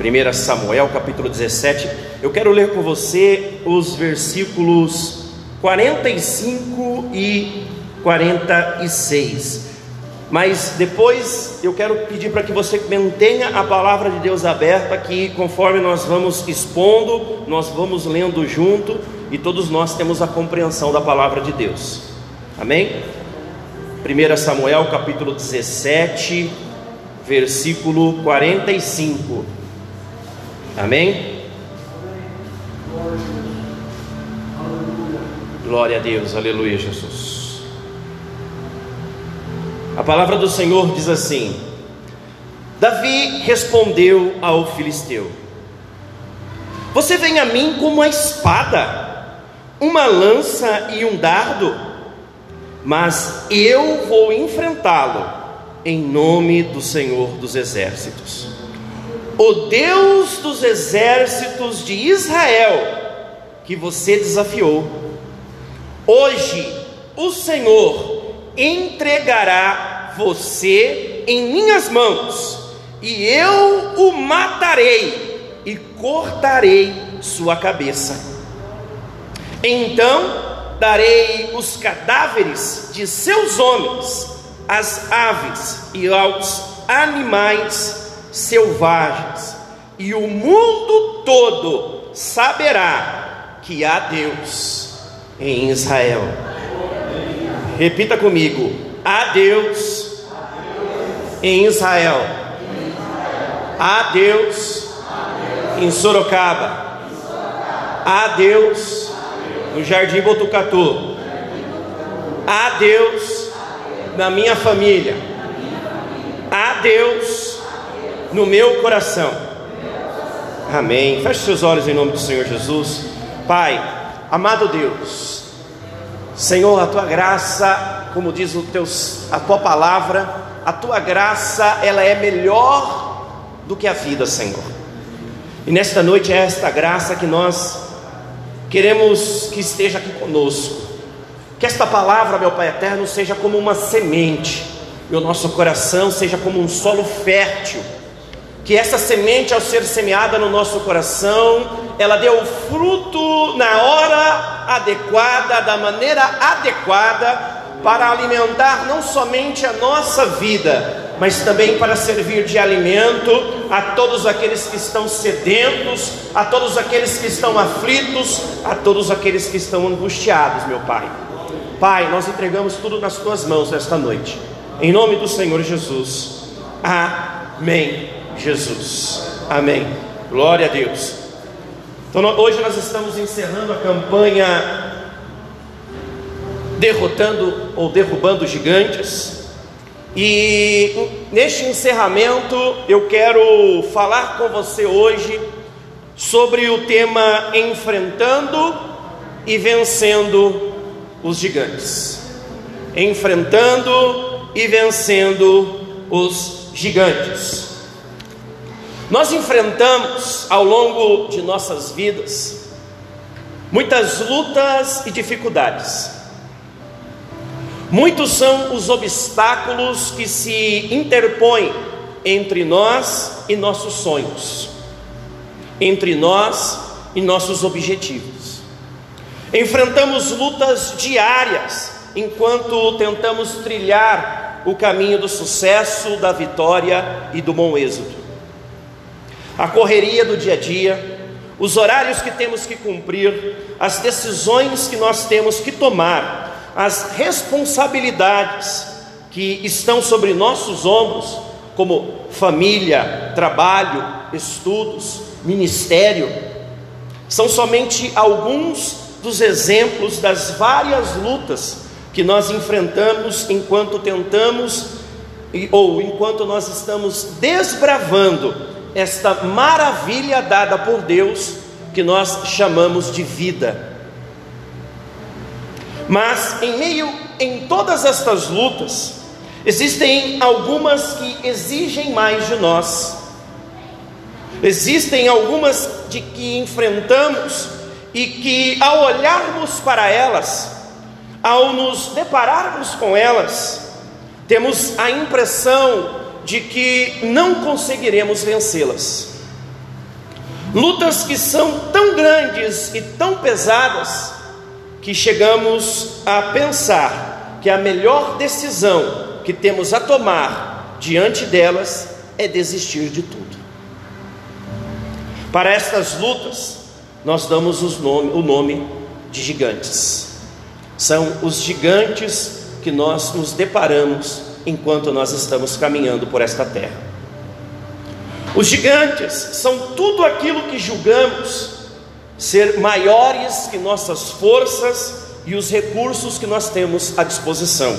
1 Samuel capítulo 17. Eu quero ler com você os versículos 45 e 46. Mas depois eu quero pedir para que você mantenha a palavra de Deus aberta, que conforme nós vamos expondo, nós vamos lendo junto e todos nós temos a compreensão da palavra de Deus. Amém? 1 Samuel capítulo 17, versículo 45. Amém? Glória a Deus, aleluia, Jesus. A palavra do Senhor diz assim: Davi respondeu ao filisteu: Você vem a mim com uma espada, uma lança e um dardo, mas eu vou enfrentá-lo em nome do Senhor dos exércitos o Deus dos exércitos de Israel, que você desafiou. Hoje o Senhor entregará você em minhas mãos, e eu o matarei e cortarei sua cabeça. Então darei os cadáveres de seus homens às aves e aos animais selvagens, e o mundo todo saberá que há Deus em Israel. Repita comigo: há Deus em Israel. Há Deus em Sorocaba. Há Deus no Jardim Botucatu. Há Deus na minha família. Há Deus no meu coração. Amém. Feche seus olhos em nome do Senhor Jesus. Pai, amado Deus, Senhor, a tua graça, como diz o teu, a tua palavra, a tua graça, ela é melhor do que a vida, Senhor. E nesta noite é esta graça que nós queremos que esteja aqui conosco. Que esta palavra, meu Pai eterno, seja como uma semente, e o nosso coração seja como um solo fértil que essa semente, ao ser semeada no nosso coração, ela o fruto na hora adequada, da maneira adequada, para alimentar não somente a nossa vida, mas também para servir de alimento a todos aqueles que estão sedentos, a todos aqueles que estão aflitos, a todos aqueles que estão angustiados, meu Pai. Pai, nós entregamos tudo nas tuas mãos nesta noite, em nome do Senhor Jesus. Amém. Jesus. Amém. Glória a Deus. Então, hoje nós estamos encerrando a campanha derrotando ou derrubando gigantes. E neste encerramento eu quero falar com você hoje sobre o tema enfrentando e vencendo os gigantes. Enfrentando e vencendo os gigantes. Nós enfrentamos ao longo de nossas vidas muitas lutas e dificuldades. Muitos são os obstáculos que se interpõem entre nós e nossos sonhos, entre nós e nossos objetivos. Enfrentamos lutas diárias enquanto tentamos trilhar o caminho do sucesso, da vitória e do bom êxito a correria do dia a dia, os horários que temos que cumprir, as decisões que nós temos que tomar, as responsabilidades que estão sobre nossos ombros, como família, trabalho, estudos, ministério, são somente alguns dos exemplos das várias lutas que nós enfrentamos enquanto tentamos ou enquanto nós estamos desbravando esta maravilha dada por Deus que nós chamamos de vida. Mas em meio em todas estas lutas, existem algumas que exigem mais de nós. Existem algumas de que enfrentamos e que ao olharmos para elas, ao nos depararmos com elas, temos a impressão de que não conseguiremos vencê-las. Lutas que são tão grandes e tão pesadas que chegamos a pensar que a melhor decisão que temos a tomar diante delas é desistir de tudo. Para estas lutas, nós damos nome, o nome de gigantes. São os gigantes que nós nos deparamos enquanto nós estamos caminhando por esta terra. Os gigantes são tudo aquilo que julgamos ser maiores que nossas forças e os recursos que nós temos à disposição.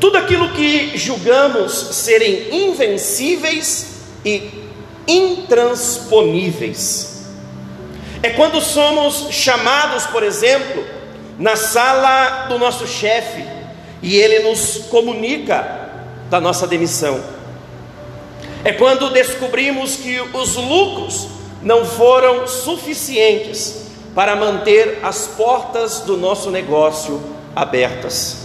Tudo aquilo que julgamos serem invencíveis e intransponíveis. É quando somos chamados, por exemplo, na sala do nosso chefe e ele nos comunica da nossa demissão. É quando descobrimos que os lucros não foram suficientes para manter as portas do nosso negócio abertas.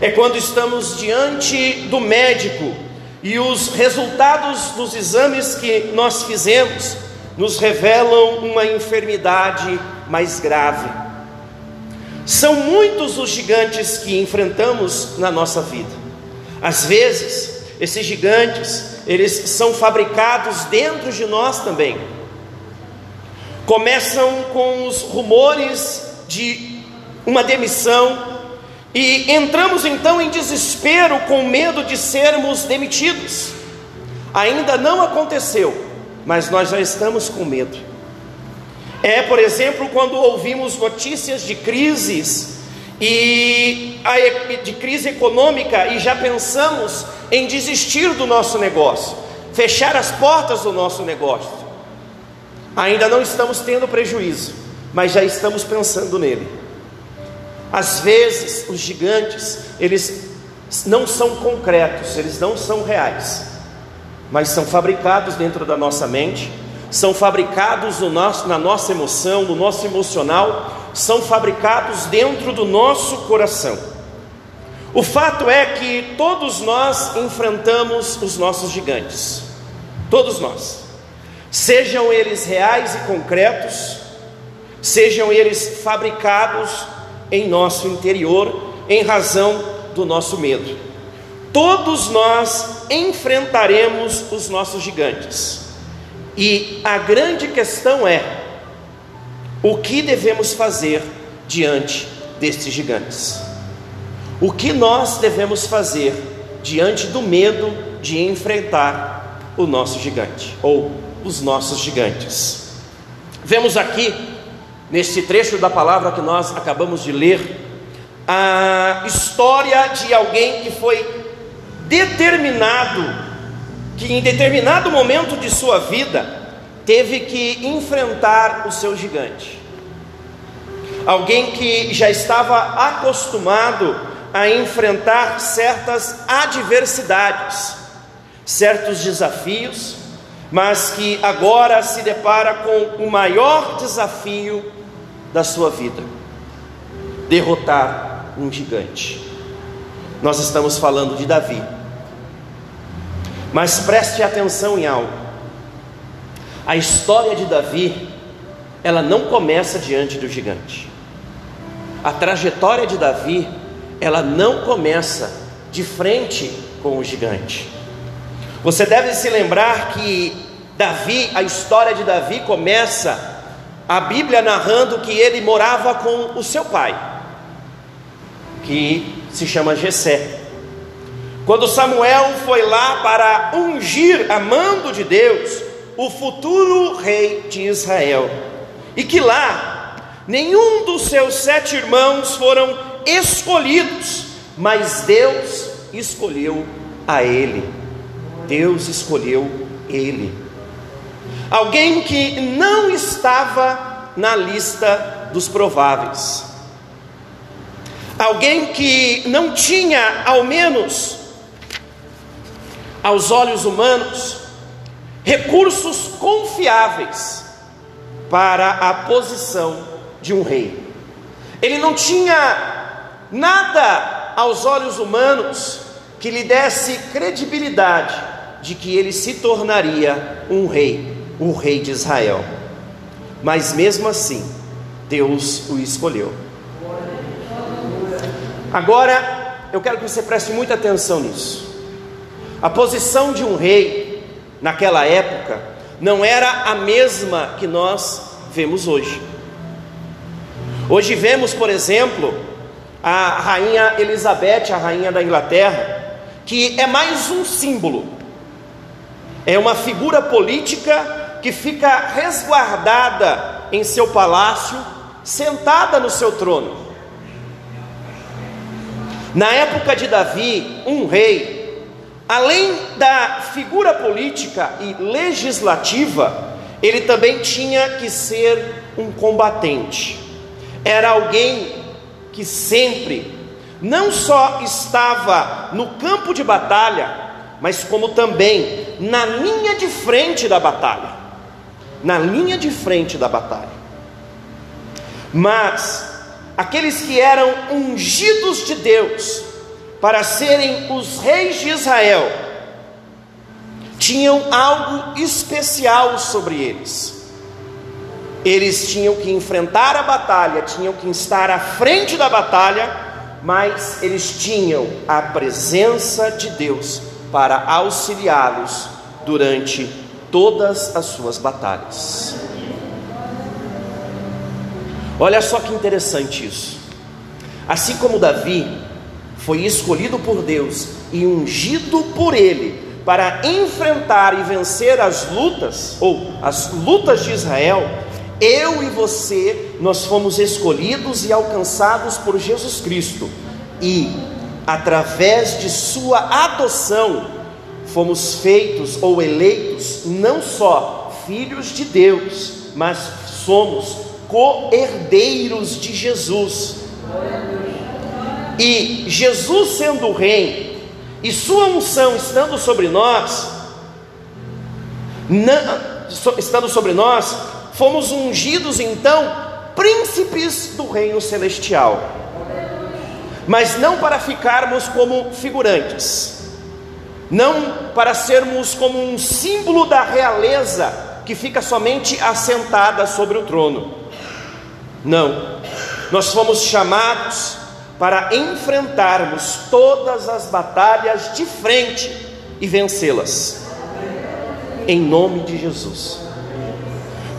É quando estamos diante do médico e os resultados dos exames que nós fizemos nos revelam uma enfermidade mais grave. São muitos os gigantes que enfrentamos na nossa vida. Às vezes, esses gigantes eles são fabricados dentro de nós também. Começam com os rumores de uma demissão e entramos então em desespero com medo de sermos demitidos. Ainda não aconteceu, mas nós já estamos com medo. É, por exemplo, quando ouvimos notícias de crises e de crise econômica e já pensamos em desistir do nosso negócio, fechar as portas do nosso negócio. Ainda não estamos tendo prejuízo, mas já estamos pensando nele. Às vezes, os gigantes, eles não são concretos, eles não são reais, mas são fabricados dentro da nossa mente, são fabricados no nosso, na nossa emoção, no nosso emocional, são fabricados dentro do nosso coração. O fato é que todos nós enfrentamos os nossos gigantes, todos nós, sejam eles reais e concretos, sejam eles fabricados em nosso interior em razão do nosso medo. Todos nós enfrentaremos os nossos gigantes, e a grande questão é: o que devemos fazer diante destes gigantes? O que nós devemos fazer diante do medo de enfrentar o nosso gigante ou os nossos gigantes? Vemos aqui, neste trecho da palavra que nós acabamos de ler, a história de alguém que foi determinado, que em determinado momento de sua vida teve que enfrentar o seu gigante. Alguém que já estava acostumado a enfrentar certas adversidades, certos desafios, mas que agora se depara com o maior desafio da sua vida: derrotar um gigante. Nós estamos falando de Davi. Mas preste atenção em algo. A história de Davi, ela não começa diante do gigante. A trajetória de Davi ela não começa de frente com o gigante. Você deve se lembrar que Davi, a história de Davi começa a Bíblia narrando que ele morava com o seu pai, que se chama Jessé. Quando Samuel foi lá para ungir a mando de Deus o futuro rei de Israel, e que lá nenhum dos seus sete irmãos foram escolhidos, mas Deus escolheu a ele. Deus escolheu ele. Alguém que não estava na lista dos prováveis. Alguém que não tinha, ao menos aos olhos humanos, recursos confiáveis para a posição de um rei. Ele não tinha nada aos olhos humanos que lhe desse credibilidade de que ele se tornaria um rei. o rei de Israel. Mas mesmo assim, Deus o escolheu. Agora, eu quero que você preste muita atenção nisso. A posição de um rei naquela época não era a mesma que nós vemos hoje. Hoje vemos, por exemplo, a rainha Elizabeth, a rainha da Inglaterra, que é mais um símbolo, é uma figura política que fica resguardada em seu palácio, sentada no seu trono. Na época de Davi, um rei, além da figura política e legislativa, ele também tinha que ser um combatente. Era alguém que sempre não só estava no campo de batalha, mas como também na linha de frente da batalha. Na linha de frente da batalha. Mas aqueles que eram ungidos de Deus para serem os reis de Israel, tinham algo especial sobre eles. Eles tinham que enfrentar a batalha, tinham que estar à frente da batalha, mas eles tinham a presença de Deus para auxiliá-los durante todas as suas batalhas. Olha só que interessante isso. Assim como Davi foi escolhido por Deus e ungido por ele para enfrentar e vencer as lutas, ou as lutas de Israel, eu e você, nós fomos escolhidos e alcançados por Jesus Cristo, e através de Sua adoção, fomos feitos ou eleitos não só filhos de Deus, mas somos co-herdeiros de Jesus. E Jesus sendo o Rei, e Sua unção estando sobre nós, não, estando sobre nós, fomos ungidos então príncipes do reino celestial, mas não para ficarmos como figurantes, não para sermos como um símbolo da realeza que fica somente assentada sobre o trono. Não, nós fomos chamados para enfrentarmos todas as batalhas de frente e vencê-las, em nome de Jesus.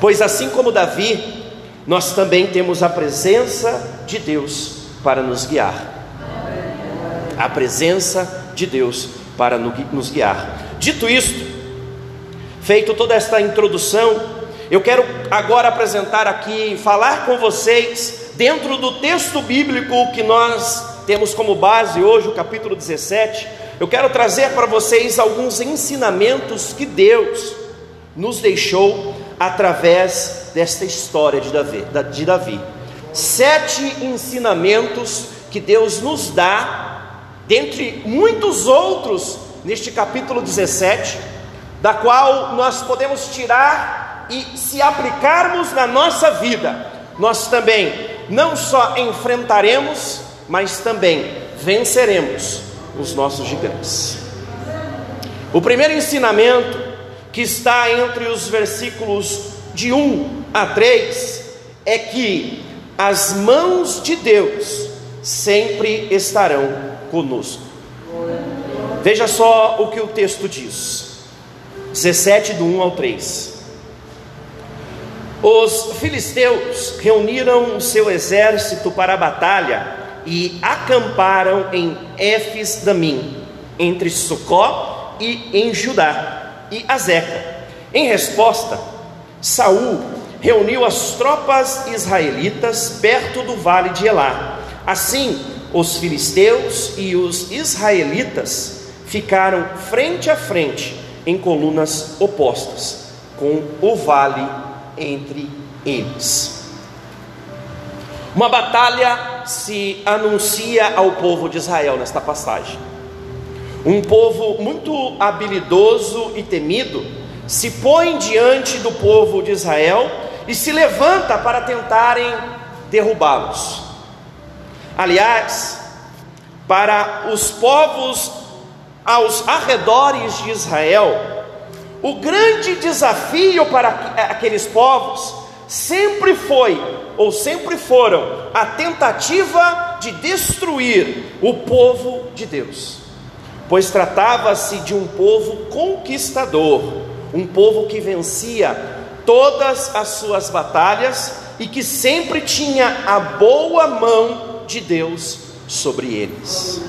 Pois assim como Davi, nós também temos a presença de Deus para nos guiar. A presença de Deus para nos guiar. Dito isto, feito toda esta introdução, eu quero agora apresentar aqui, falar com vocês dentro do texto bíblico que nós temos como base hoje, o capítulo 17, eu quero trazer para vocês alguns ensinamentos que Deus nos deixou através desta história de Davi. De Davi. Sete ensinamentos que Deus nos dá, dentre muitos outros, neste capítulo 17, da qual nós podemos tirar e se aplicarmos na nossa vida, nós também não só enfrentaremos, mas também venceremos os nossos gigantes. O primeiro ensinamento, que está entre os versículos de 1 a 3, é que as mãos de Deus sempre estarão conosco. Veja só o que o texto diz, 17, do 1 ao 3. Os filisteus reuniram o seu exército para a batalha e acamparam em Éfes-Damim, entre Sucó e em Judá e Azeca. Em resposta, Saul reuniu as tropas israelitas perto do vale de Elá. Assim, os filisteus e os israelitas ficaram frente a frente em colunas opostas, com o vale entre eles. Uma batalha se anuncia ao povo de Israel nesta passagem. Um povo muito habilidoso e temido se põe diante do povo de Israel e se levanta para tentarem derrubá-los. Aliás, para os povos aos arredores de Israel, o grande desafio para aqueles povos sempre foi, ou sempre foram, a tentativa de destruir o povo de Deus, pois tratava-se de um povo conquistador, um povo que vencia todas as suas batalhas e que sempre tinha a boa mão de Deus sobre eles.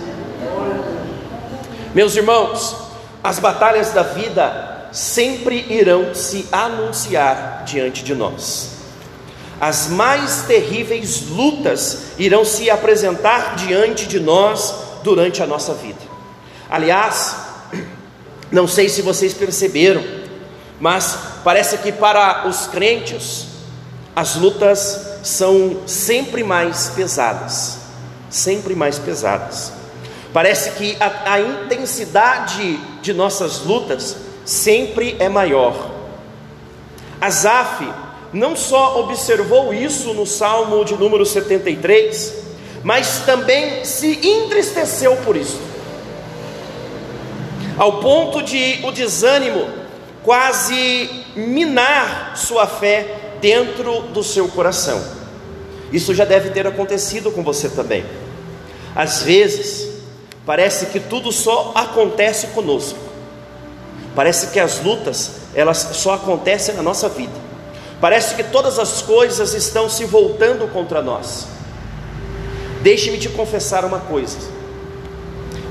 Meus irmãos, as batalhas da vida sempre irão se anunciar diante de nós. As mais terríveis lutas irão se apresentar diante de nós durante a nossa vida. Aliás, não sei se vocês perceberam, mas parece que para os crentes as lutas são sempre mais pesadas, sempre mais pesadas. Parece que a, a intensidade de nossas lutas sempre é maior. Asaf não só observou isso no Salmo de número 73, mas também se entristeceu por isso, ao ponto de o desânimo quase minar sua fé dentro do seu coração. Isso já deve ter acontecido com você também. Às vezes, Parece que tudo só acontece conosco. Parece que as lutas, elas só acontecem na nossa vida. Parece que todas as coisas estão se voltando contra nós. Deixe-me te confessar uma coisa.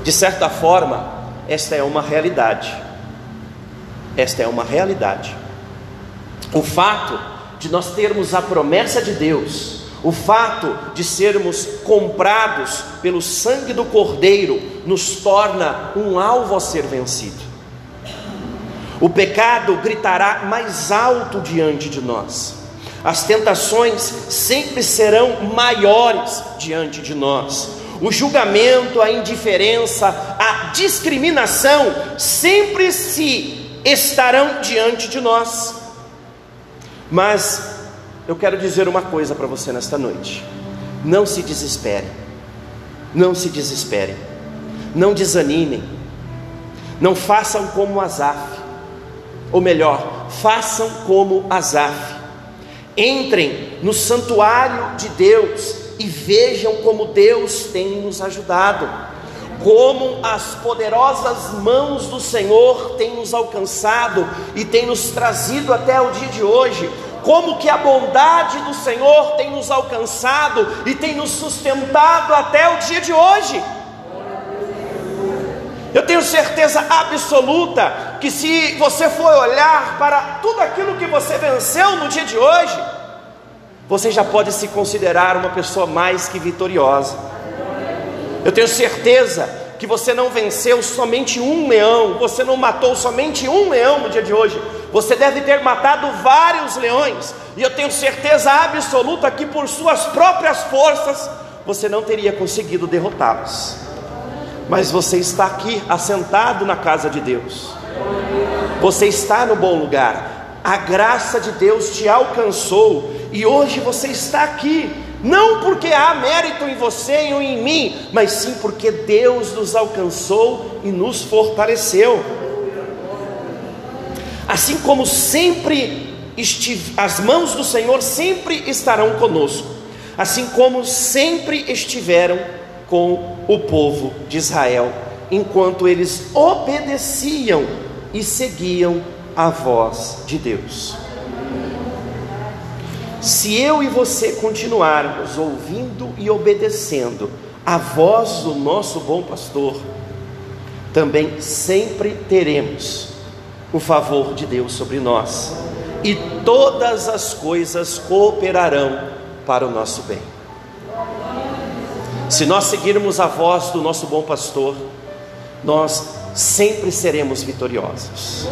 De certa forma, esta é uma realidade. Esta é uma realidade. O fato de nós termos a promessa de Deus o fato de sermos comprados pelo sangue do Cordeiro nos torna um alvo a ser vencido. O pecado gritará mais alto diante de nós. As tentações sempre serão maiores diante de nós. O julgamento, a indiferença, a discriminação sempre se estarão diante de nós. Mas eu quero dizer uma coisa para você nesta noite: não se desespere, não se desespere, não desanimem, não façam como Asaf, ou melhor, façam como Asaf, entrem no santuário de Deus e vejam como Deus tem nos ajudado. Como as poderosas mãos do Senhor têm nos alcançado e têm nos trazido até o dia de hoje. Como que a bondade do Senhor tem nos alcançado e tem nos sustentado até o dia de hoje. Eu tenho certeza absoluta que se você for olhar para tudo aquilo que você venceu no dia de hoje, você já pode se considerar uma pessoa mais que vitoriosa. Eu tenho certeza que você não venceu somente um leão, você não matou somente um leão no dia de hoje, você deve ter matado vários leões, e eu tenho certeza absoluta que por suas próprias forças você não teria conseguido derrotá-los. Mas você está aqui assentado na casa de Deus. Você está no bom lugar. A graça de Deus te alcançou e hoje você está aqui não porque há mérito em você ou em mim, mas sim porque Deus nos alcançou e nos fortaleceu. Assim como sempre estive, as mãos do Senhor sempre estarão conosco, assim como sempre estiveram com o povo de Israel, enquanto eles obedeciam e seguiam a voz de Deus. Se eu e você continuarmos ouvindo e obedecendo a voz do nosso bom pastor, também sempre teremos o favor de Deus sobre nós, e todas as coisas cooperarão para o nosso bem. Se nós seguirmos a voz do nosso bom pastor, nós sempre seremos vitoriosos.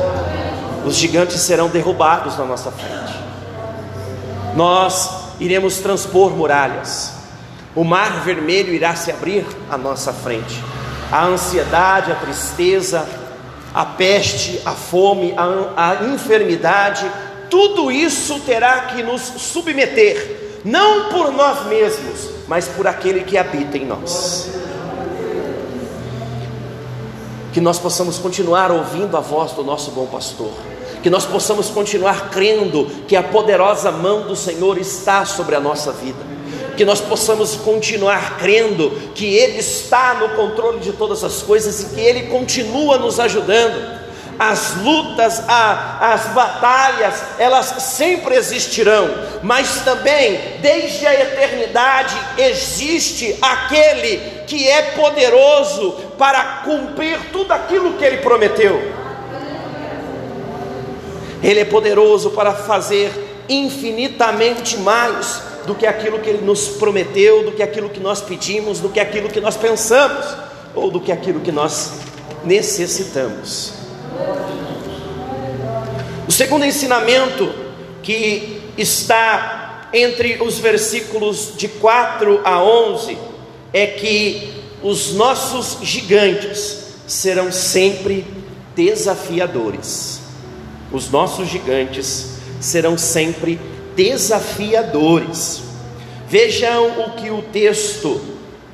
Os gigantes serão derrubados na nossa frente nós iremos transpor muralhas, o mar vermelho irá se abrir à nossa frente, a ansiedade, a tristeza, a peste, a fome, a, a enfermidade, tudo isso terá que nos submeter, não por nós mesmos, mas por aquele que habita em nós. Que nós possamos continuar ouvindo a voz do nosso bom pastor que nós possamos continuar crendo que a poderosa mão do Senhor está sobre a nossa vida, que nós possamos continuar crendo que Ele está no controle de todas as coisas e que Ele continua nos ajudando. As lutas, as batalhas, elas sempre existirão, mas também, desde a eternidade, existe aquele que é poderoso para cumprir tudo aquilo que Ele prometeu. Ele é poderoso para fazer infinitamente mais do que aquilo que Ele nos prometeu, do que aquilo que nós pedimos, do que aquilo que nós pensamos, ou do que aquilo que nós necessitamos. O segundo ensinamento que está entre os versículos de 4 a 11 é que os nossos gigantes serão sempre desafiadores os nossos gigantes serão sempre desafiadores. Vejam o que o texto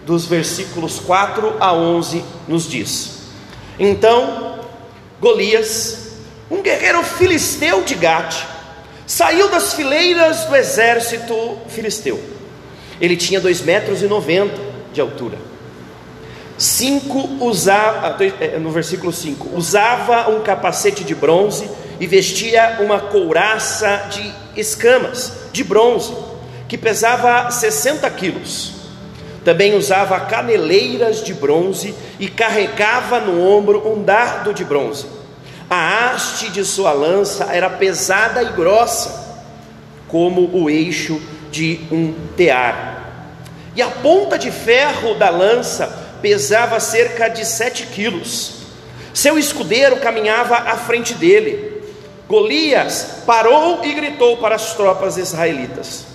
dos versículos 4 a 11 nos diz. Então, Golias, um guerreiro filisteu de Gate, saiu das fileiras do exército filisteu. Ele tinha dois metros e noventa de altura. Cinco usava, é, no versículo 5, usava um capacete de bronze e vestia uma couraça de escamas, de bronze, que pesava 60 quilos. Também usava caneleiras de bronze e carregava no ombro um dardo de bronze. A haste de sua lança era pesada e grossa, como o eixo de um tear. E a ponta de ferro da lança pesava cerca de sete quilos. Seu escudeiro caminhava à frente dele Golias parou e gritou para as tropas israelitas: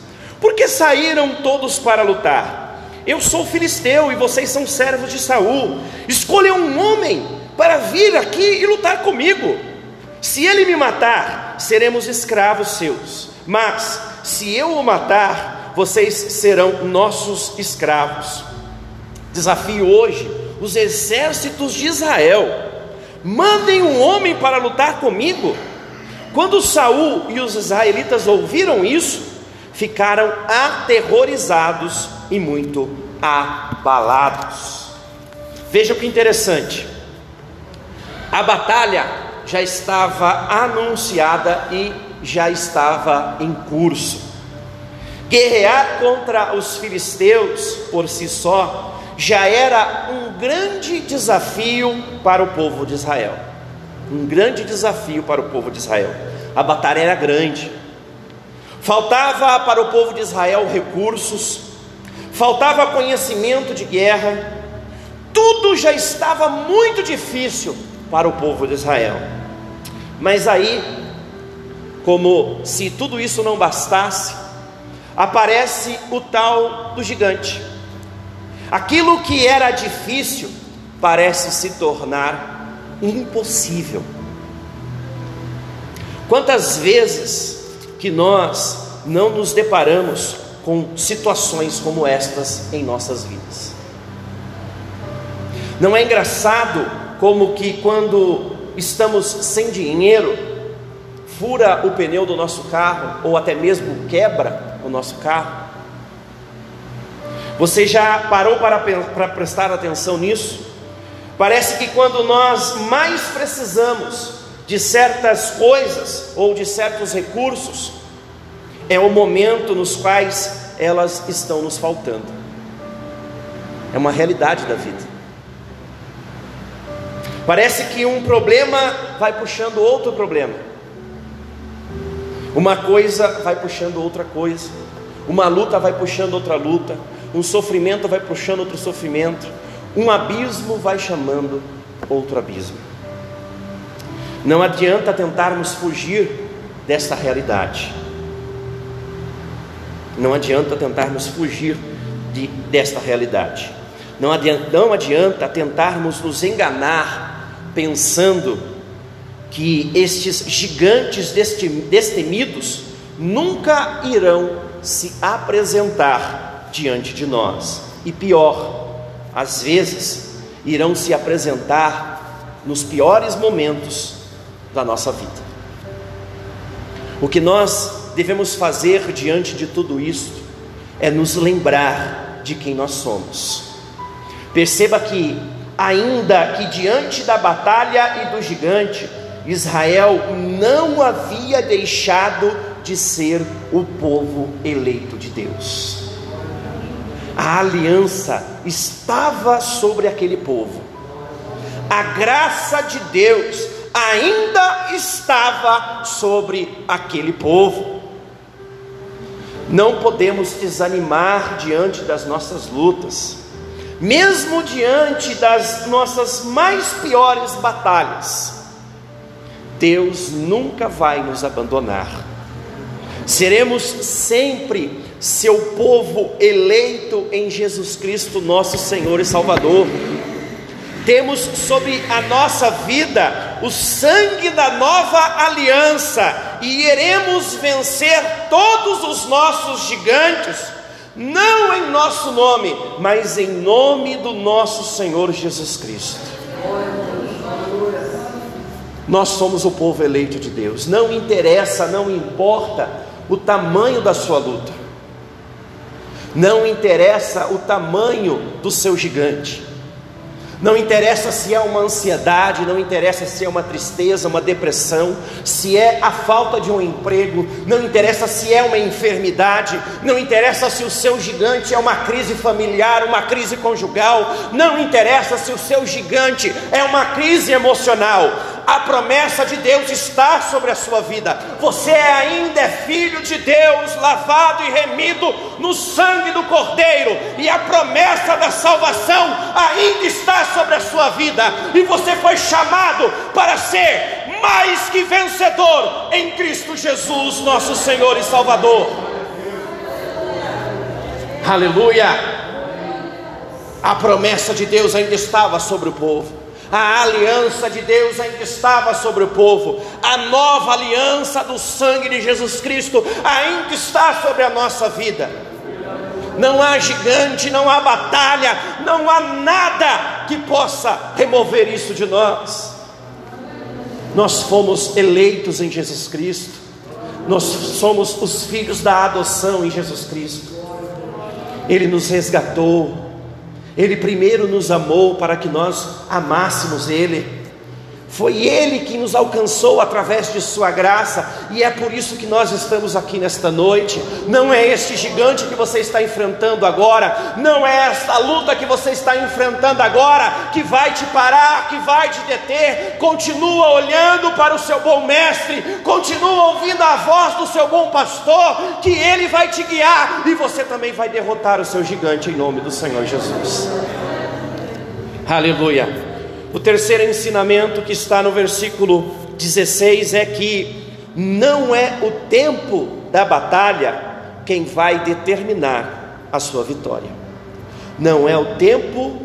Por que saíram todos para lutar? Eu sou filisteu e vocês são servos de Saul. Escolham um homem para vir aqui e lutar comigo. Se ele me matar, seremos escravos seus. Mas se eu o matar, vocês serão nossos escravos. Desafio hoje os exércitos de Israel. Mandem um homem para lutar comigo. Quando Saul e os israelitas ouviram isso, ficaram aterrorizados e muito abalados. Veja que interessante. A batalha já estava anunciada e já estava em curso. Guerrear contra os filisteus por si só já era um grande desafio para o povo de Israel um grande desafio para o povo de Israel. A batalha era grande. Faltava para o povo de Israel recursos, faltava conhecimento de guerra, tudo já estava muito difícil para o povo de Israel. Mas aí, como se tudo isso não bastasse, aparece o tal do gigante. Aquilo que era difícil parece se tornar impossível. Quantas vezes que nós não nos deparamos com situações como estas em nossas vidas? Não é engraçado como que quando estamos sem dinheiro, fura o pneu do nosso carro ou até mesmo quebra o nosso carro? Você já parou para, para prestar atenção nisso? Parece que quando nós mais precisamos de certas coisas ou de certos recursos, é o momento nos quais elas estão nos faltando. É uma realidade da vida. Parece que um problema vai puxando outro problema. Uma coisa vai puxando outra coisa. Uma luta vai puxando outra luta. Um sofrimento vai puxando outro sofrimento um abismo vai chamando outro abismo. Não adianta tentarmos fugir desta realidade. Não adianta tentarmos fugir de, desta realidade. Não adianta, não adianta tentarmos nos enganar pensando que estes gigantes destemidos nunca irão se apresentar diante de nós. E pior, às vezes, irão se apresentar nos piores momentos da nossa vida. O que nós devemos fazer diante de tudo isso é nos lembrar de quem nós somos. Perceba que, ainda que diante da batalha e do gigante, Israel não havia deixado de ser o povo eleito de Deus. A aliança estava sobre aquele povo, a graça de Deus ainda estava sobre aquele povo. Não podemos desanimar diante das nossas lutas, mesmo diante das nossas mais piores batalhas. Deus nunca vai nos abandonar. Seremos sempre seu povo eleito em Jesus Cristo, nosso Senhor e Salvador. Temos sobre a nossa vida o sangue da nova aliança e iremos vencer todos os nossos gigantes, não em nosso nome, mas em nome do nosso Senhor Jesus Cristo. Nós somos o povo eleito de Deus. Não interessa, não importa o tamanho da sua luta. Não interessa o tamanho do seu gigante. Não interessa se é uma ansiedade, não interessa se é uma tristeza, uma depressão, se é a falta de um emprego, não interessa se é uma enfermidade, não interessa se o seu gigante é uma crise familiar, uma crise conjugal, não interessa se o seu gigante é uma crise emocional a promessa de Deus está sobre a sua vida. Você ainda é filho de Deus, lavado e remido no sangue do Cordeiro, e a promessa da salvação ainda está sobre a sua vida, e você foi chamado para ser mais que vencedor em Cristo Jesus, nosso Senhor e Salvador. Aleluia! A promessa de Deus ainda estava sobre o povo a aliança de Deus ainda estava sobre o povo, a nova aliança do sangue de Jesus Cristo ainda está sobre a nossa vida. Não há gigante, não há batalha, não há nada que possa remover isso de nós. Nós fomos eleitos em Jesus Cristo, nós somos os filhos da adoção em Jesus Cristo. Ele nos resgatou, ele primeiro nos amou para que nós amássemos Ele. Foi Ele que nos alcançou através de Sua graça, e é por isso que nós estamos aqui nesta noite. Não é este gigante que você está enfrentando agora, não é esta luta que você está enfrentando agora que vai te parar, que vai te deter. Continua olhando para o seu bom mestre, continua ouvindo a voz do seu bom pastor, que ele vai te guiar e você também vai derrotar o seu gigante em nome do Senhor Jesus. Aleluia. O terceiro ensinamento que está no versículo 16 é que não é o tempo da batalha quem vai determinar a sua vitória. Não é o tempo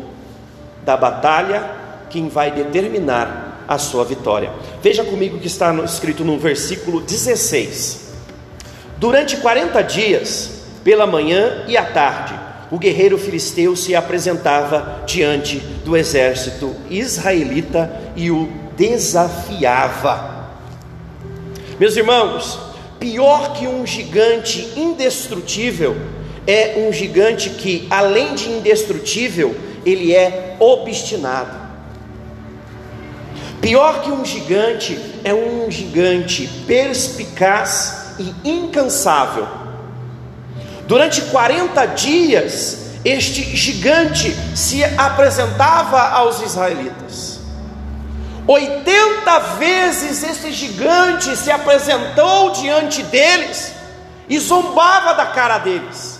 da batalha quem vai determinar a sua vitória. Veja comigo o que está escrito no versículo 16. Durante 40 dias, pela manhã e à tarde, o guerreiro filisteu se apresentava diante do exército israelita e o desafiava. Meus irmãos, pior que um gigante indestrutível é um gigante que, além de indestrutível, ele é obstinado. Pior que um gigante é um gigante perspicaz e incansável Durante 40 dias, este gigante se apresentava aos israelitas. 80 vezes esse gigante se apresentou diante deles e zombava da cara deles.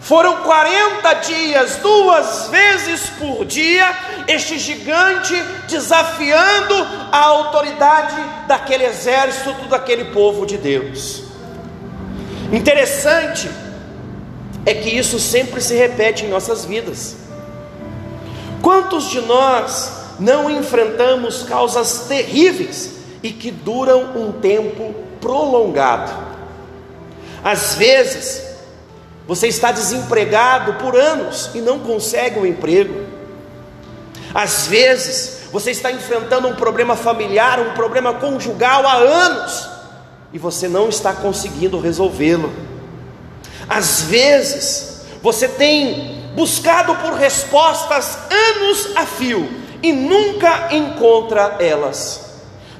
Foram 40 dias, duas vezes por dia, este gigante desafiando a autoridade daquele exército, daquele povo de Deus. Interessante é que isso sempre se repete em nossas vidas. Quantos de nós não enfrentamos causas terríveis e que duram um tempo prolongado? Às vezes, você está desempregado por anos e não consegue um emprego. Às vezes, você está enfrentando um problema familiar, um problema conjugal há anos e você não está conseguindo resolvê-lo. Às vezes, você tem buscado por respostas anos a fio e nunca encontra elas.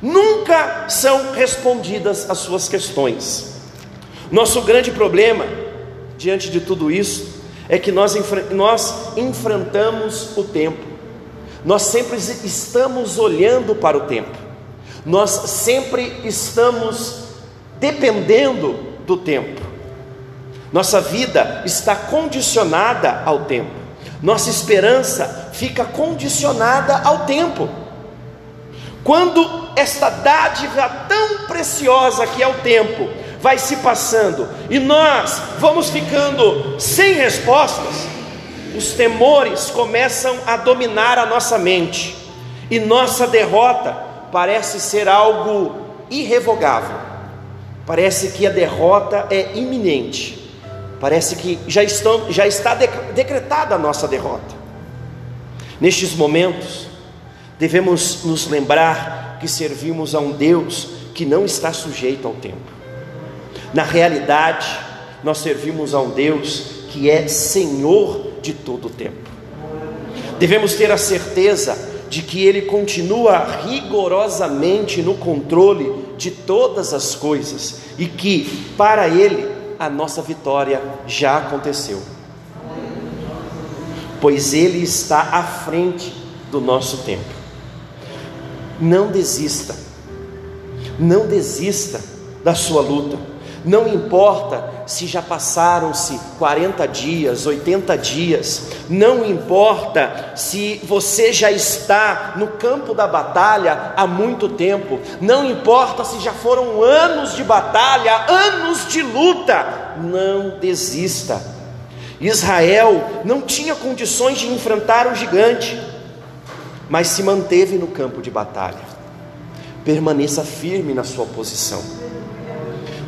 Nunca são respondidas as suas questões. Nosso grande problema diante de tudo isso é que nós, nós enfrentamos o tempo, nós sempre estamos olhando para o tempo, nós sempre estamos dependendo do tempo. Nossa vida está condicionada ao tempo. Nossa esperança fica condicionada ao tempo. Quando esta dádiva tão preciosa que é o tempo vai se passando e nós vamos ficando sem respostas, os temores começam a dominar a nossa mente e nossa derrota parece ser algo irrevogável. Parece que a derrota é iminente. Parece que já, estão, já está decretada a nossa derrota. Nestes momentos, devemos nos lembrar que servimos a um Deus que não está sujeito ao tempo. Na realidade, nós servimos a um Deus que é Senhor de todo o tempo. Devemos ter a certeza de que Ele continua rigorosamente no controle de todas as coisas e que, para Ele, a nossa vitória já aconteceu. Pois Ele está à frente do nosso tempo. Não desista, não desista da sua luta não importa se já passaram-se 40 dias, 80 dias, não importa se você já está no campo da batalha há muito tempo, não importa se já foram anos de batalha, anos de luta, não desista. Israel não tinha condições de enfrentar o gigante, mas se manteve no campo de batalha. Permaneça firme na sua posição.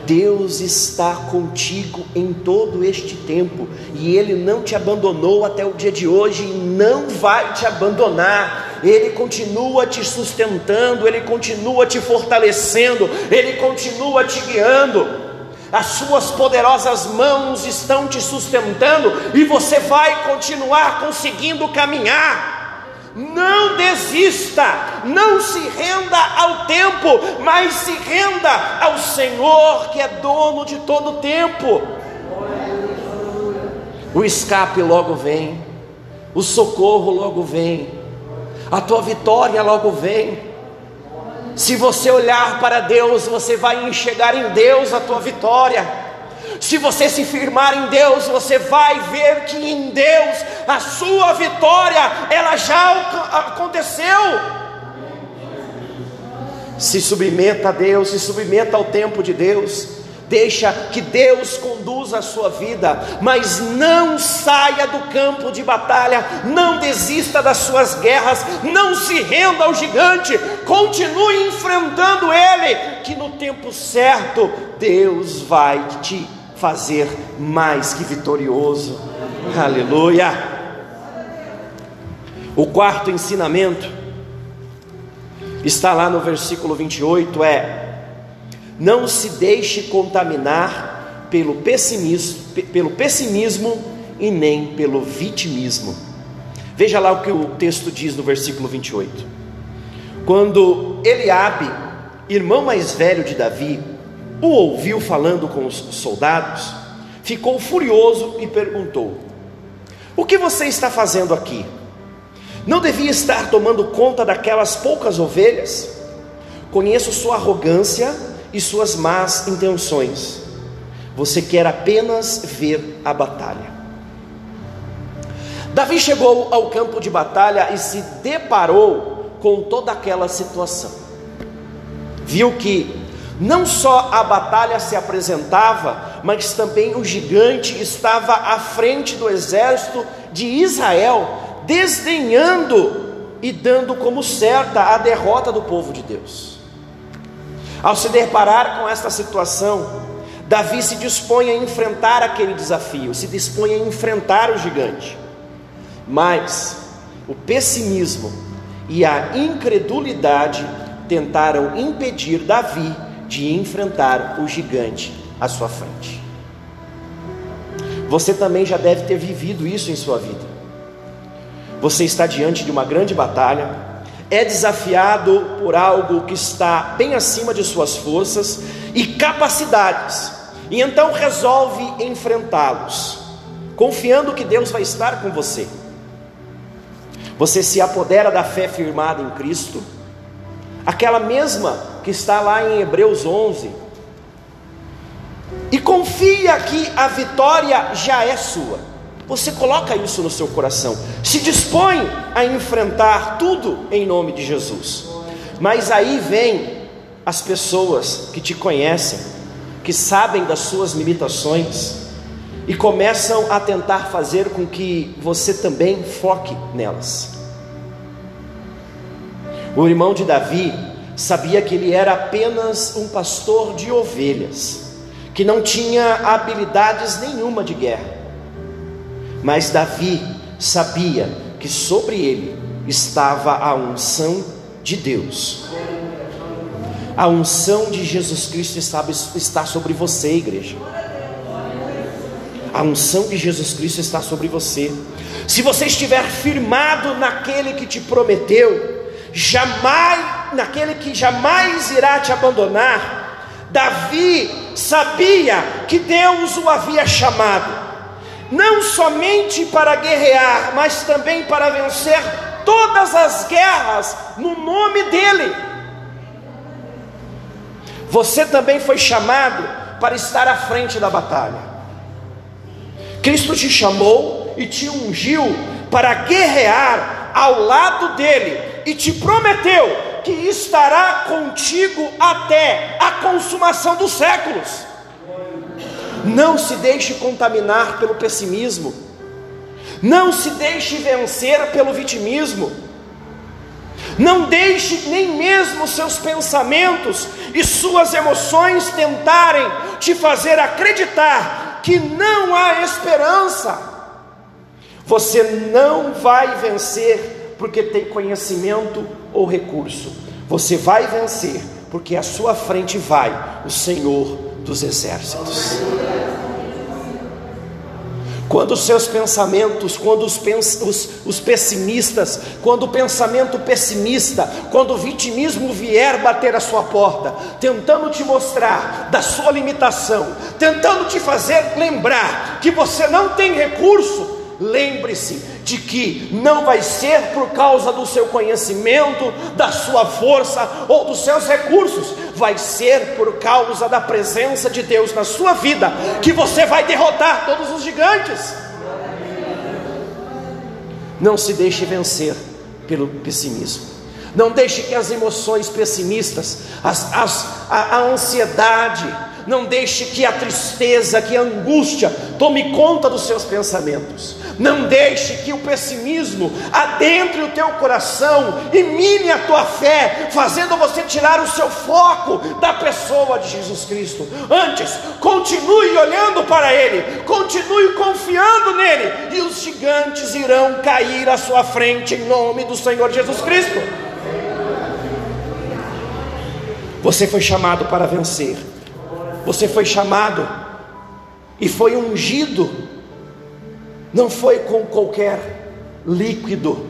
Deus está contigo em todo este tempo e Ele não te abandonou até o dia de hoje e não vai te abandonar. Ele continua te sustentando, Ele continua te fortalecendo, Ele continua te guiando. As suas poderosas mãos estão te sustentando e você vai continuar conseguindo caminhar. Não desista, não se renda ao tempo, mas se renda ao Senhor que é dono de todo o tempo. O escape logo vem, o socorro logo vem, a tua vitória logo vem. Se você olhar para Deus, você vai enxergar em Deus a tua vitória. Se você se firmar em Deus, você vai ver que em Deus a sua vitória ela já aconteceu. Se submeta a Deus, se submeta ao tempo de Deus. Deixa que Deus conduza a sua vida, mas não saia do campo de batalha, não desista das suas guerras, não se renda ao gigante, continue enfrentando ele, que no tempo certo Deus vai te fazer mais que vitorioso. Aleluia. O quarto ensinamento está lá no versículo 28 é: não se deixe contaminar pelo pessimismo, pelo pessimismo e nem pelo vitimismo. Veja lá o que o texto diz no versículo 28. Quando Eliabe, irmão mais velho de Davi, o ouviu falando com os soldados, ficou furioso e perguntou: O que você está fazendo aqui? Não devia estar tomando conta daquelas poucas ovelhas? Conheço sua arrogância e suas más intenções. Você quer apenas ver a batalha. Davi chegou ao campo de batalha e se deparou com toda aquela situação. Viu que não só a batalha se apresentava, mas também o gigante estava à frente do exército de Israel, desdenhando e dando como certa a derrota do povo de Deus. Ao se deparar com esta situação, Davi se dispõe a enfrentar aquele desafio, se dispõe a enfrentar o gigante. Mas o pessimismo e a incredulidade tentaram impedir Davi de enfrentar o gigante à sua frente. Você também já deve ter vivido isso em sua vida. Você está diante de uma grande batalha, é desafiado por algo que está bem acima de suas forças e capacidades, e então resolve enfrentá-los, confiando que Deus vai estar com você. Você se apodera da fé firmada em Cristo, aquela mesma que está lá em Hebreus 11, e confia que a vitória já é sua. Você coloca isso no seu coração, se dispõe a enfrentar tudo em nome de Jesus. Mas aí vem as pessoas que te conhecem, que sabem das suas limitações e começam a tentar fazer com que você também foque nelas. O irmão de Davi sabia que ele era apenas um pastor de ovelhas, que não tinha habilidades nenhuma de guerra. Mas Davi sabia que sobre ele estava a unção de Deus. A unção de Jesus Cristo está, sobre você, igreja. A unção de Jesus Cristo está sobre você. Se você estiver firmado naquele que te prometeu, jamais, naquele que jamais irá te abandonar, Davi sabia que Deus o havia chamado não somente para guerrear, mas também para vencer todas as guerras no nome dEle. Você também foi chamado para estar à frente da batalha. Cristo te chamou e te ungiu para guerrear ao lado dele e te prometeu que estará contigo até a consumação dos séculos. Não se deixe contaminar pelo pessimismo. Não se deixe vencer pelo vitimismo. Não deixe nem mesmo seus pensamentos e suas emoções tentarem te fazer acreditar que não há esperança. Você não vai vencer porque tem conhecimento ou recurso. Você vai vencer porque à sua frente vai o Senhor dos exércitos. Quando os seus pensamentos, quando os, pens, os, os, pessimistas, quando o pensamento pessimista, quando o vitimismo vier bater a sua porta, tentando te mostrar da sua limitação, tentando te fazer lembrar que você não tem recurso, lembre-se de que não vai ser por causa do seu conhecimento, da sua força ou dos seus recursos, vai ser por causa da presença de Deus na sua vida que você vai derrotar todos os gigantes. Não se deixe vencer pelo pessimismo. Não deixe que as emoções pessimistas, as, as, a, a ansiedade, não deixe que a tristeza, que a angústia tome conta dos seus pensamentos. Não deixe que o pessimismo adentre o teu coração e mine a tua fé, fazendo você tirar o seu foco da pessoa de Jesus Cristo. Antes, continue olhando para Ele, continue confiando nele, e os gigantes irão cair à sua frente em nome do Senhor Jesus Cristo. Você foi chamado para vencer. Você foi chamado e foi ungido, não foi com qualquer líquido,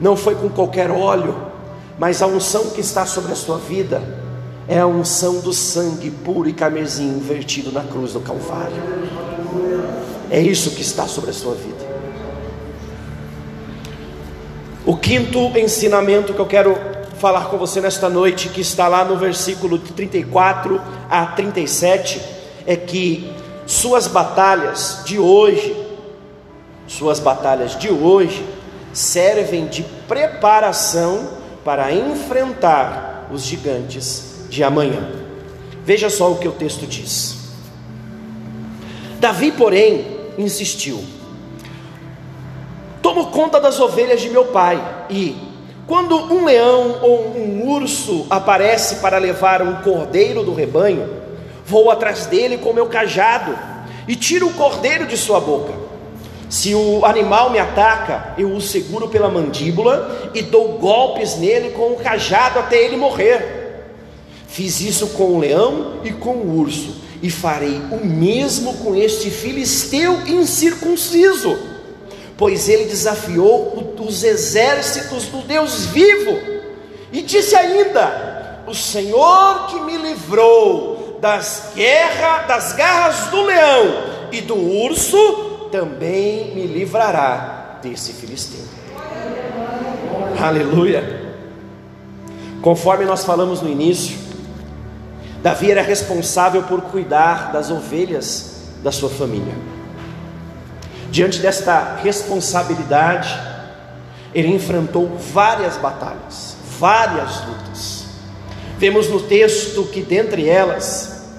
não foi com qualquer óleo, mas a unção que está sobre a sua vida é a unção do sangue puro e carmesim vertido na cruz do Calvário. É isso que está sobre a sua vida. O quinto ensinamento que eu quero falar com você nesta noite, que está lá no versículo 34 a 37, é que suas batalhas de hoje, suas batalhas de hoje, servem de preparação para enfrentar os gigantes de amanhã. Veja só o que o texto diz. Davi, porém, insistiu: Tomo conta das ovelhas de meu pai e quando um leão ou um urso aparece para levar um cordeiro do rebanho, vou atrás dele com meu cajado e tiro o cordeiro de sua boca. Se o animal me ataca, eu o seguro pela mandíbula e dou golpes nele com o cajado até ele morrer. Fiz isso com o leão e com o urso, e farei o mesmo com este filisteu incircunciso, pois ele desafiou os exércitos do Deus vivo, e disse ainda: O Senhor que me livrou das guerras, das garras do leão e do urso, também me livrará desse filisteu. Aleluia. Conforme nós falamos no início, Davi era responsável por cuidar das ovelhas da sua família. Diante desta responsabilidade, ele enfrentou várias batalhas, várias lutas. Vemos no texto que dentre elas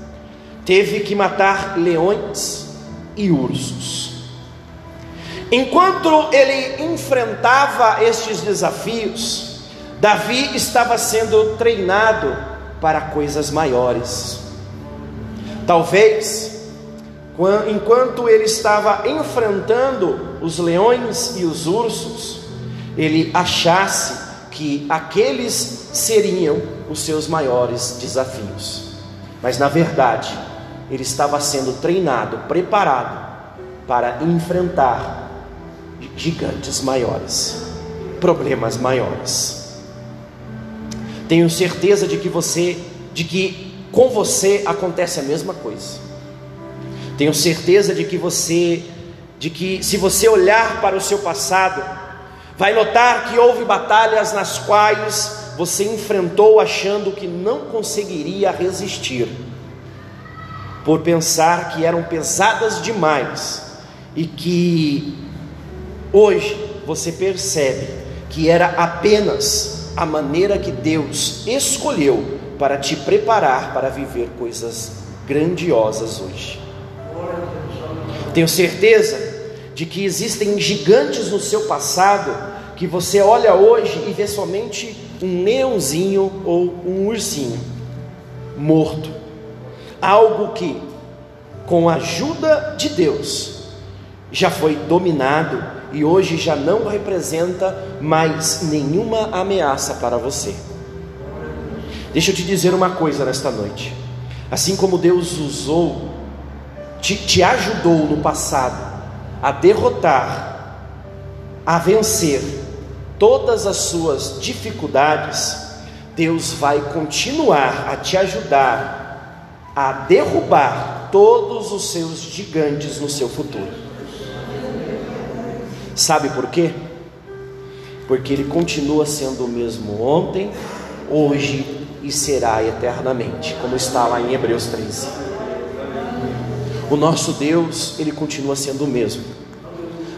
teve que matar leões e ursos. Enquanto ele enfrentava estes desafios, Davi estava sendo treinado para coisas maiores. Talvez, enquanto ele estava enfrentando os leões e os ursos, ele achasse que aqueles seriam os seus maiores desafios. Mas na verdade, ele estava sendo treinado, preparado para enfrentar gigantes maiores, problemas maiores. Tenho certeza de que você, de que com você acontece a mesma coisa. Tenho certeza de que você, de que se você olhar para o seu passado, vai notar que houve batalhas nas quais você enfrentou achando que não conseguiria resistir, por pensar que eram pesadas demais e que Hoje você percebe que era apenas a maneira que Deus escolheu para te preparar para viver coisas grandiosas hoje. Tenho certeza de que existem gigantes no seu passado que você olha hoje e vê somente um leãozinho ou um ursinho morto. Algo que, com a ajuda de Deus, já foi dominado e hoje já não representa mais nenhuma ameaça para você. Deixa eu te dizer uma coisa nesta noite. Assim como Deus usou, te, te ajudou no passado a derrotar, a vencer todas as suas dificuldades, Deus vai continuar a te ajudar a derrubar todos os seus gigantes no seu futuro. Sabe por quê? Porque Ele continua sendo o mesmo ontem, hoje e será eternamente, como está lá em Hebreus 13. O nosso Deus, Ele continua sendo o mesmo.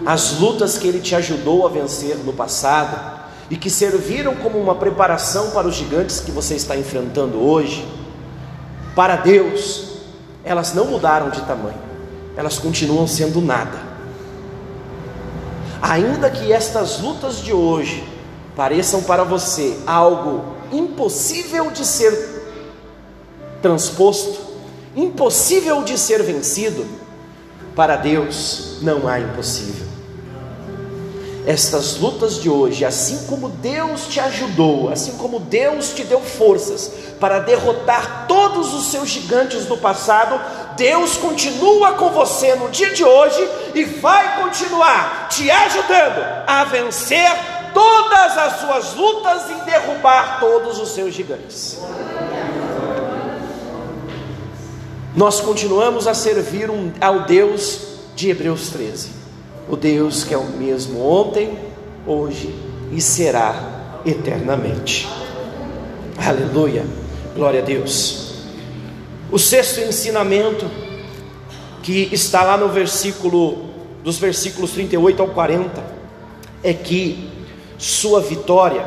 As lutas que Ele te ajudou a vencer no passado e que serviram como uma preparação para os gigantes que você está enfrentando hoje, para Deus, elas não mudaram de tamanho, elas continuam sendo nada Ainda que estas lutas de hoje pareçam para você algo impossível de ser transposto, impossível de ser vencido, para Deus não há impossível. Estas lutas de hoje, assim como Deus te ajudou, assim como Deus te deu forças para derrotar todos os seus gigantes do passado, Deus continua com você no dia de hoje e vai continuar te ajudando a vencer todas as suas lutas e derrubar todos os seus gigantes. Nós continuamos a servir um, ao Deus de Hebreus 13, o Deus que é o mesmo ontem, hoje e será eternamente. Aleluia, glória a Deus. O sexto ensinamento, que está lá no versículo, dos versículos 38 ao 40, é que sua vitória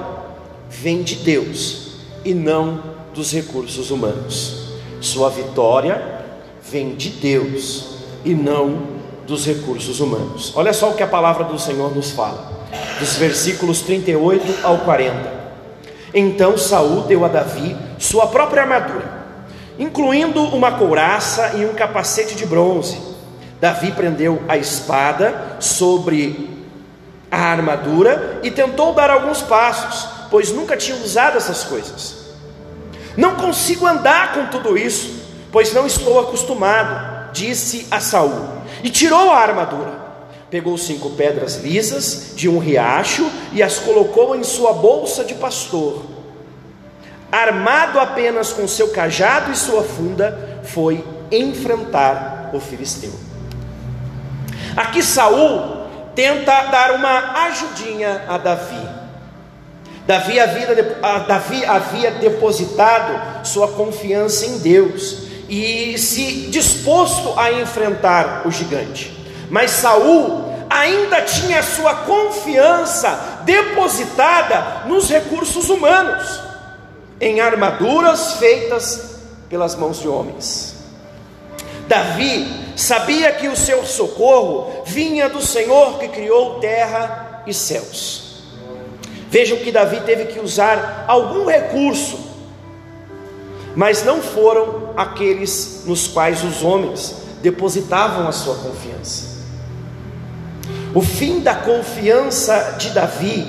vem de Deus e não dos recursos humanos. Sua vitória vem de Deus e não dos recursos humanos. Olha só o que a palavra do Senhor nos fala, dos versículos 38 ao 40. Então Saul deu a Davi sua própria armadura incluindo uma couraça e um capacete de bronze. Davi prendeu a espada sobre a armadura e tentou dar alguns passos, pois nunca tinha usado essas coisas. Não consigo andar com tudo isso, pois não estou acostumado, disse a Saul, e tirou a armadura. Pegou cinco pedras lisas de um riacho e as colocou em sua bolsa de pastor. Armado apenas com seu cajado e sua funda, foi enfrentar o filisteu. Aqui Saul tenta dar uma ajudinha a Davi. Davi havia, Davi havia depositado sua confiança em Deus e se disposto a enfrentar o gigante. Mas Saul ainda tinha sua confiança depositada nos recursos humanos, em armaduras feitas pelas mãos de homens. Davi sabia que o seu socorro vinha do Senhor que criou terra e céus. Vejam que Davi teve que usar algum recurso, mas não foram aqueles nos quais os homens depositavam a sua confiança. O fim da confiança de Davi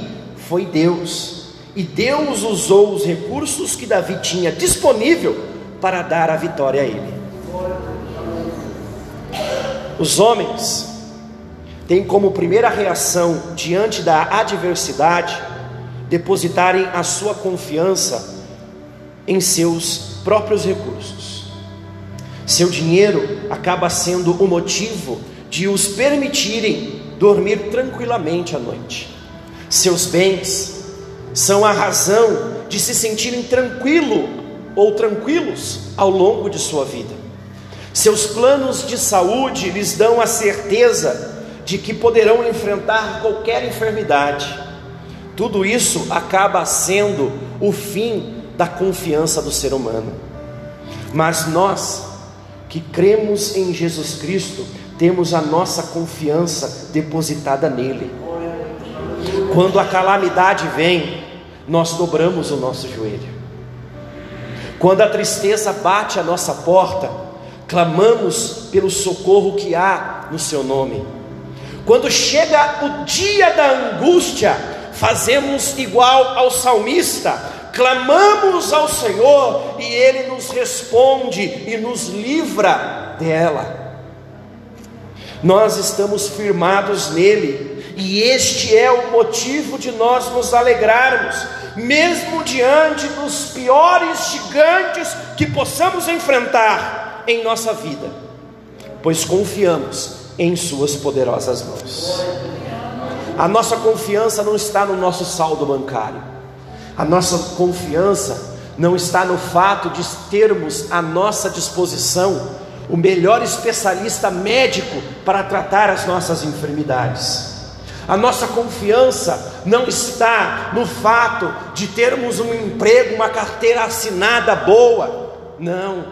foi Deus, e Deus usou os recursos que Davi tinha disponível para dar a vitória a ele. Os homens têm como primeira reação diante da adversidade depositarem a sua confiança em seus próprios recursos. Seu dinheiro acaba sendo o motivo de os permitirem dormir tranquilamente à noite. Seus bens são a razão de se sentirem tranquilo ou tranquilos ao longo de sua vida. Seus planos de saúde lhes dão a certeza de que poderão enfrentar qualquer enfermidade tudo isso acaba sendo o fim da confiança do ser humano. Mas nós que cremos em Jesus Cristo, temos a nossa confiança depositada nele. Quando a calamidade vem, nós dobramos o nosso joelho. Quando a tristeza bate a nossa porta, clamamos pelo socorro que há no seu nome. Quando chega o dia da angústia, fazemos igual ao salmista, clamamos ao Senhor e Ele nos responde e nos livra dela. Nós estamos firmados nele, e este é o motivo de nós nos alegrarmos, mesmo diante dos piores gigantes que possamos enfrentar em nossa vida, pois confiamos em Suas poderosas mãos. A nossa confiança não está no nosso saldo bancário. A nossa confiança não está no fato de termos à nossa disposição o melhor especialista médico para tratar as nossas enfermidades. A nossa confiança não está no fato de termos um emprego, uma carteira assinada boa. Não.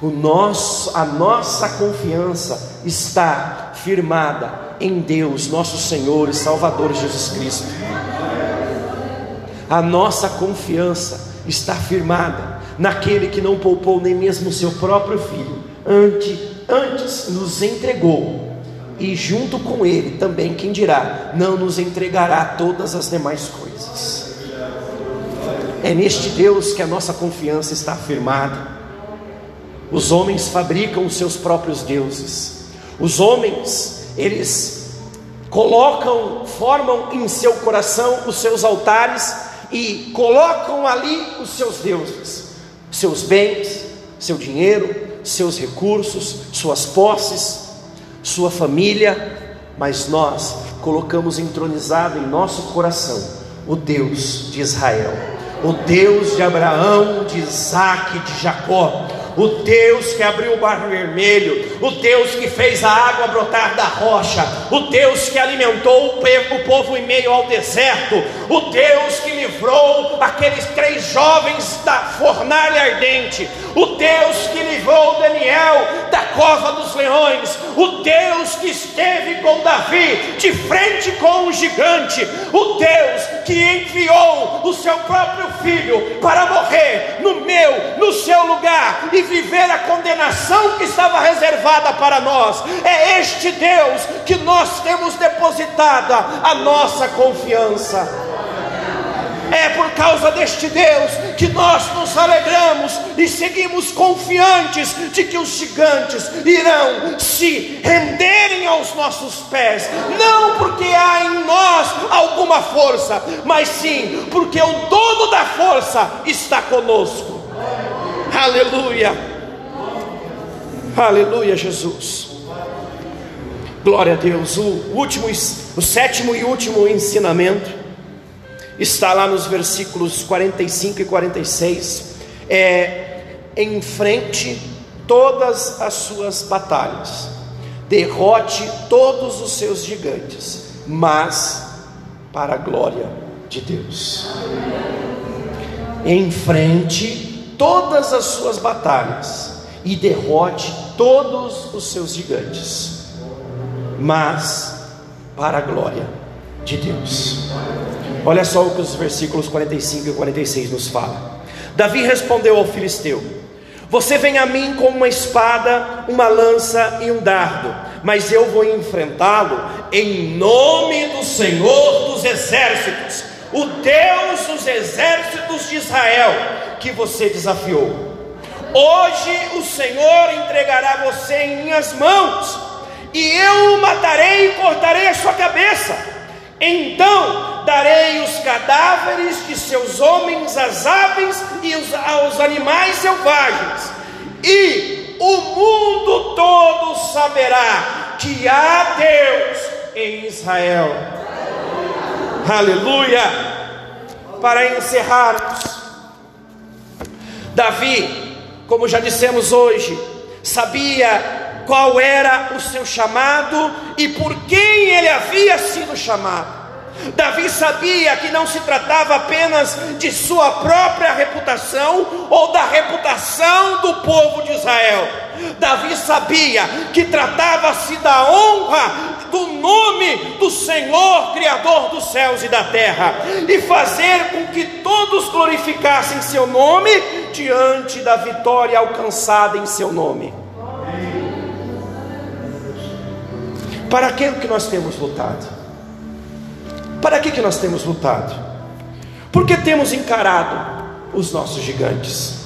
O nosso, a nossa confiança está firmada em Deus, nosso Senhor e Salvador Jesus Cristo. A nossa confiança está firmada naquele que não poupou nem mesmo seu próprio filho, antes, antes nos entregou, e junto com ele também, quem dirá, não nos entregará todas as demais coisas. É neste Deus que a nossa confiança está firmada. Os homens fabricam os seus próprios deuses. Os homens eles colocam, formam em seu coração os seus altares e colocam ali os seus deuses, seus bens, seu dinheiro, seus recursos, suas posses, sua família, mas nós colocamos entronizado em nosso coração o Deus de Israel, o Deus de Abraão, de Isaac, de Jacó, o Deus que abriu o mar vermelho, o Deus que fez a água brotar da rocha, o Deus que alimentou o povo em meio ao deserto, o Deus que livrou aqueles três jovens da fornalha ardente, o Deus que livrou Daniel da cova dos leões, o Deus que esteve com Davi de frente com o gigante, o Deus que enviou o seu próprio filho para morrer no meu, no seu lugar e viver a condenação que estava reservada para nós. É este Deus que nós temos depositada a nossa confiança. É por causa deste Deus que nós nos alegramos e seguimos confiantes de que os gigantes irão se renderem aos nossos pés, não porque há em nós alguma força, mas sim porque o dono da força está conosco. Aleluia. Aleluia, Jesus. Glória a Deus. O último, o sétimo e último ensinamento está lá nos versículos 45 e 46. É enfrente todas as suas batalhas, derrote todos os seus gigantes, mas para a glória de Deus. Enfrente todas as suas batalhas e derrote todos os seus gigantes, mas para a glória de Deus. Olha só o que os versículos 45 e 46 nos falam. Davi respondeu ao filisteu: Você vem a mim com uma espada, uma lança e um dardo, mas eu vou enfrentá-lo em nome do Senhor dos exércitos, o Deus dos exércitos de Israel, que você desafiou. Hoje o Senhor entregará você em minhas mãos, e eu o matarei e cortarei a sua cabeça. Então darei os cadáveres de seus homens às aves e aos animais selvagens, e o mundo todo saberá que há Deus em Israel. Aleluia! Para encerrarmos, Davi como já dissemos hoje, sabia qual era o seu chamado e por quem ele havia sido chamado. Davi sabia que não se tratava apenas de sua própria reputação ou da reputação do povo de Israel. Davi sabia que tratava-se da honra do nome do Senhor, Criador dos céus e da terra, e fazer com que todos glorificassem seu nome diante da vitória alcançada em seu nome. Para que que nós temos lutado? Para que que nós temos lutado? Porque temos encarado os nossos gigantes.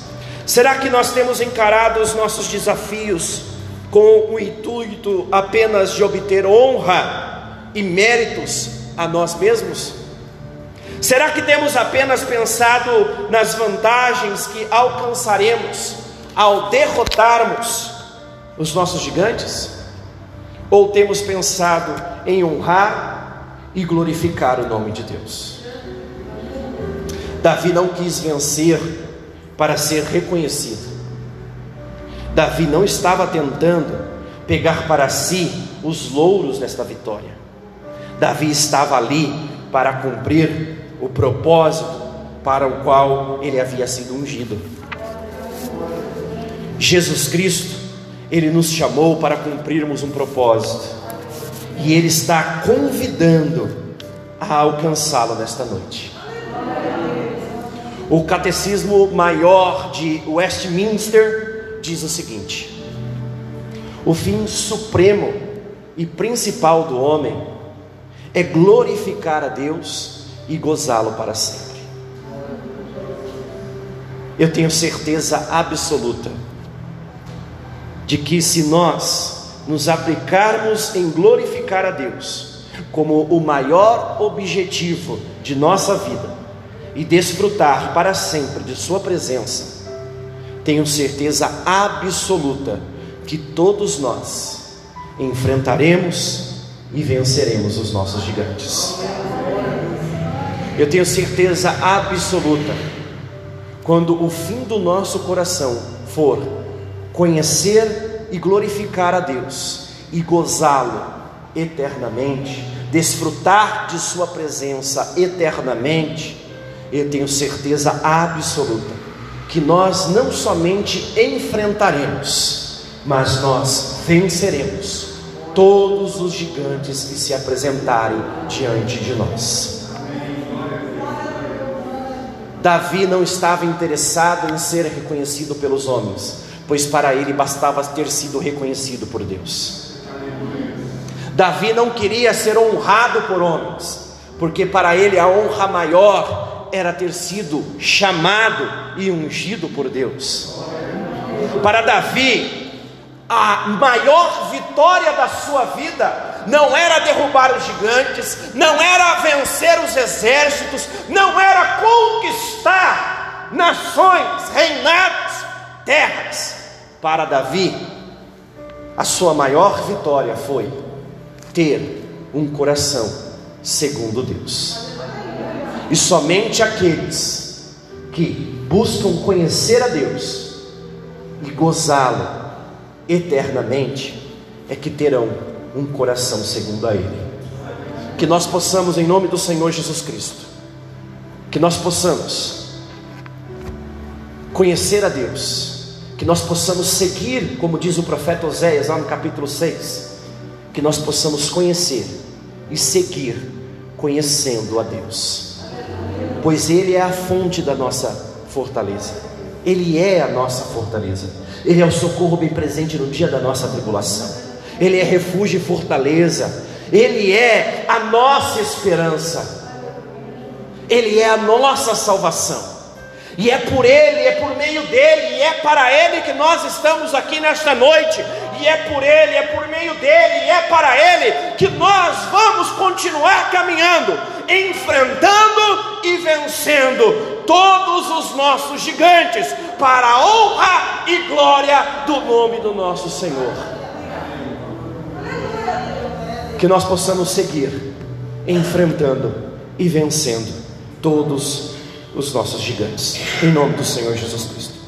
Será que nós temos encarado os nossos desafios com o intuito apenas de obter honra e méritos a nós mesmos? Será que temos apenas pensado nas vantagens que alcançaremos ao derrotarmos os nossos gigantes? Ou temos pensado em honrar e glorificar o nome de Deus? Davi não quis vencer para ser reconhecido. Davi não estava tentando pegar para si os louros desta vitória. Davi estava ali para cumprir o propósito para o qual ele havia sido ungido. Jesus Cristo, ele nos chamou para cumprirmos um propósito, e ele está convidando a alcançá-lo nesta noite. O catecismo maior de Westminster diz o seguinte: o fim supremo e principal do homem é glorificar a Deus e gozá-lo para sempre. Eu tenho certeza absoluta de que se nós nos aplicarmos em glorificar a Deus como o maior objetivo de nossa vida e desfrutar para sempre de Sua presença, tenho certeza absoluta que todos nós enfrentaremos e venceremos os nossos gigantes. Eu tenho certeza absoluta, quando o fim do nosso coração for conhecer e glorificar a Deus e gozá-lo eternamente, desfrutar de Sua presença eternamente, eu tenho certeza absoluta que nós não somente enfrentaremos, mas nós venceremos todos os gigantes que se apresentarem diante de nós. Davi não estava interessado em ser reconhecido pelos homens, pois para ele bastava ter sido reconhecido por Deus. Davi não queria ser honrado por homens, porque para ele a honra maior era ter sido chamado e ungido por Deus. Para Davi, a maior vitória da sua vida não era derrubar os gigantes, não era vencer os exércitos, não era conquistar nações, reinados, terras. Para Davi, a sua maior vitória foi ter um coração segundo Deus. E somente aqueles que buscam conhecer a Deus e gozá-lo eternamente é que terão um coração segundo a Ele. Que nós possamos, em nome do Senhor Jesus Cristo, que nós possamos conhecer a Deus, que nós possamos seguir, como diz o profeta Oséias lá no capítulo 6, que nós possamos conhecer e seguir conhecendo a Deus, pois Ele é a fonte da nossa fortaleza, Ele é a nossa fortaleza, Ele é o socorro bem presente no dia da nossa tribulação, Ele é refúgio e fortaleza, Ele é a nossa esperança, Ele é a nossa salvação. E é por Ele, é por meio dele, e é para Ele que nós estamos aqui nesta noite, e é por Ele, é por meio dele, e é para Ele que nós vamos continuar caminhando, enfrentando e vencendo todos os nossos gigantes, para a honra e glória do nome do nosso Senhor. Que nós possamos seguir enfrentando e vencendo todos os nossos gigantes, em nome do Senhor Jesus Cristo.